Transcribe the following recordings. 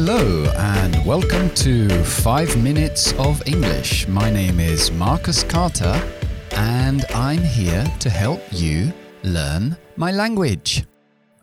Hello, and welcome to 5 Minutes of English. My name is Marcus Carter, and I'm here to help you learn my language.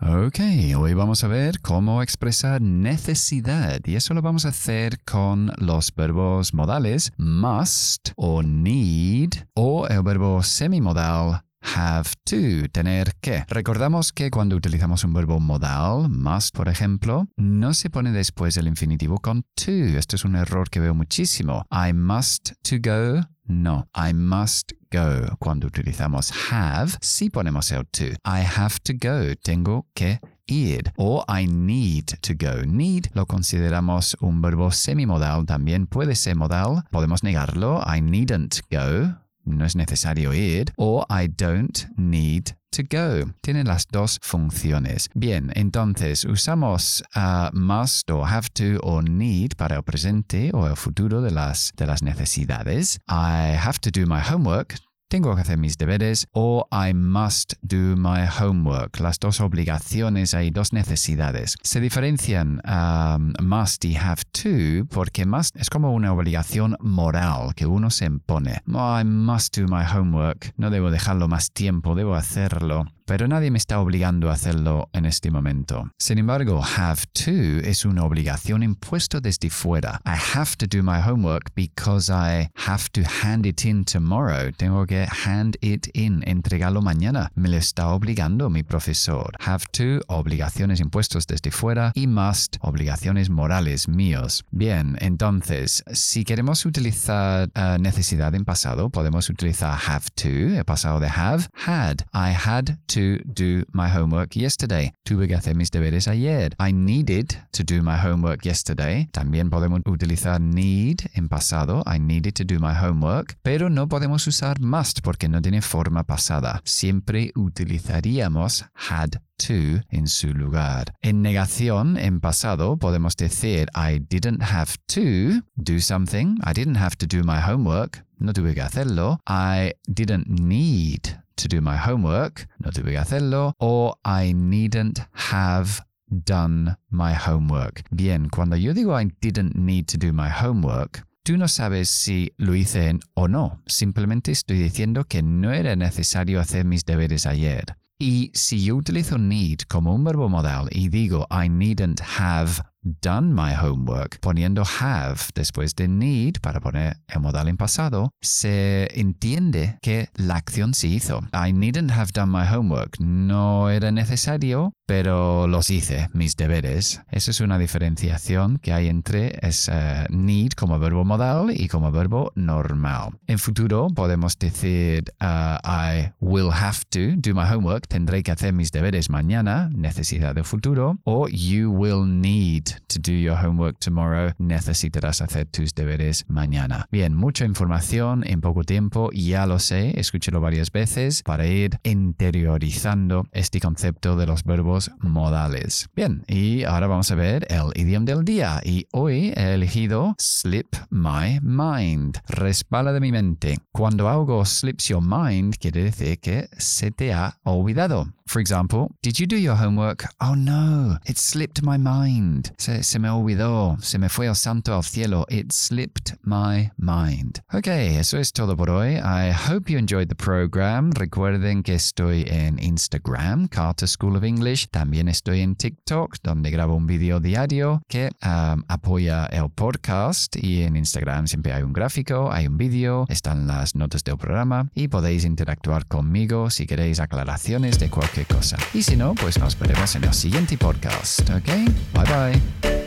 Ok, hoy vamos a ver cómo expresar necesidad y eso lo vamos a hacer con los verbos modales must o need o el verbo semimodal have to, tener que. Recordamos que cuando utilizamos un verbo modal, must, por ejemplo, no se pone después el infinitivo con to. Esto es un error que veo muchísimo. I must to go. No, I must go. Cuando utilizamos have, sí ponemos el to. I have to go. Tengo que ir. O I need to go. Need lo consideramos un verbo semimodal. También puede ser modal. Podemos negarlo. I needn't go no es necesario ir, o I don't need to go. Tiene las dos funciones. Bien, entonces usamos uh, must o have to o need para el presente o el futuro de las, de las necesidades. I have to do my homework tengo que hacer mis deberes o I must do my homework. Las dos obligaciones, hay dos necesidades. Se diferencian um, must y have to porque must es como una obligación moral que uno se impone. I must do my homework. No debo dejarlo más tiempo, debo hacerlo pero nadie me está obligando a hacerlo en este momento. Sin embargo, have to es una obligación impuesta desde fuera. I have to do my homework because I have to hand it in tomorrow. Tengo que hand it in, entregarlo mañana. Me lo está obligando mi profesor. Have to, obligaciones impuestas desde fuera y must, obligaciones morales míos. Bien, entonces, si queremos utilizar uh, necesidad en pasado, podemos utilizar have to, el pasado de have, had. I had to to do my homework yesterday. Tuve que hacer mis deberes ayer. I needed to do my homework yesterday. También podemos utilizar need en pasado. I needed to do my homework. Pero no podemos usar must porque no tiene forma pasada. Siempre utilizaríamos had to en su lugar. En negación, en pasado, podemos decir I didn't have to do something. I didn't have to do my homework. No tuve que hacerlo. I didn't need to do my homework, no tuve que hacerlo, o I needn't have done my homework. Bien, cuando yo digo I didn't need to do my homework, tú no sabes si lo hice o no. Simplemente estoy diciendo que no era necesario hacer mis deberes ayer. Y si yo utilizo need como un verbo modal y digo I needn't have done my homework, poniendo have después de need para poner el modal en pasado, se entiende que la acción se hizo. I needn't have done my homework. No era necesario, pero los hice, mis deberes. Esa es una diferenciación que hay entre es, need como verbo modal y como verbo normal. En futuro podemos decir uh, I will have to do my homework. Tendré que hacer mis deberes mañana, necesidad de futuro. O you will need to do your homework tomorrow. Necesitarás hacer tus deberes mañana. Bien, mucha información en poco tiempo, ya lo sé, escúchelo varias veces para ir interiorizando este concepto de los verbos modales. Bien, y ahora vamos a ver el idioma del día y hoy he elegido slip my mind, respala de mi mente. Cuando algo slips your mind, quiere decir que se te ha olvidado. For example, did you do your homework? Oh no, it slipped my mind. Se, se me olvidó, se me fue el santo al cielo. It slipped my mind. Ok, eso es todo por hoy. I hope you enjoyed the program. Recuerden que estoy en Instagram, Carter School of English. También estoy en TikTok, donde grabo un video diario que um, apoya el podcast. Y en Instagram siempre hay un gráfico, hay un vídeo, están las notas del programa y podéis interactuar conmigo si queréis aclaraciones de cosa. Y si no, pues nos veremos en el siguiente podcast. ¿Ok? Bye bye.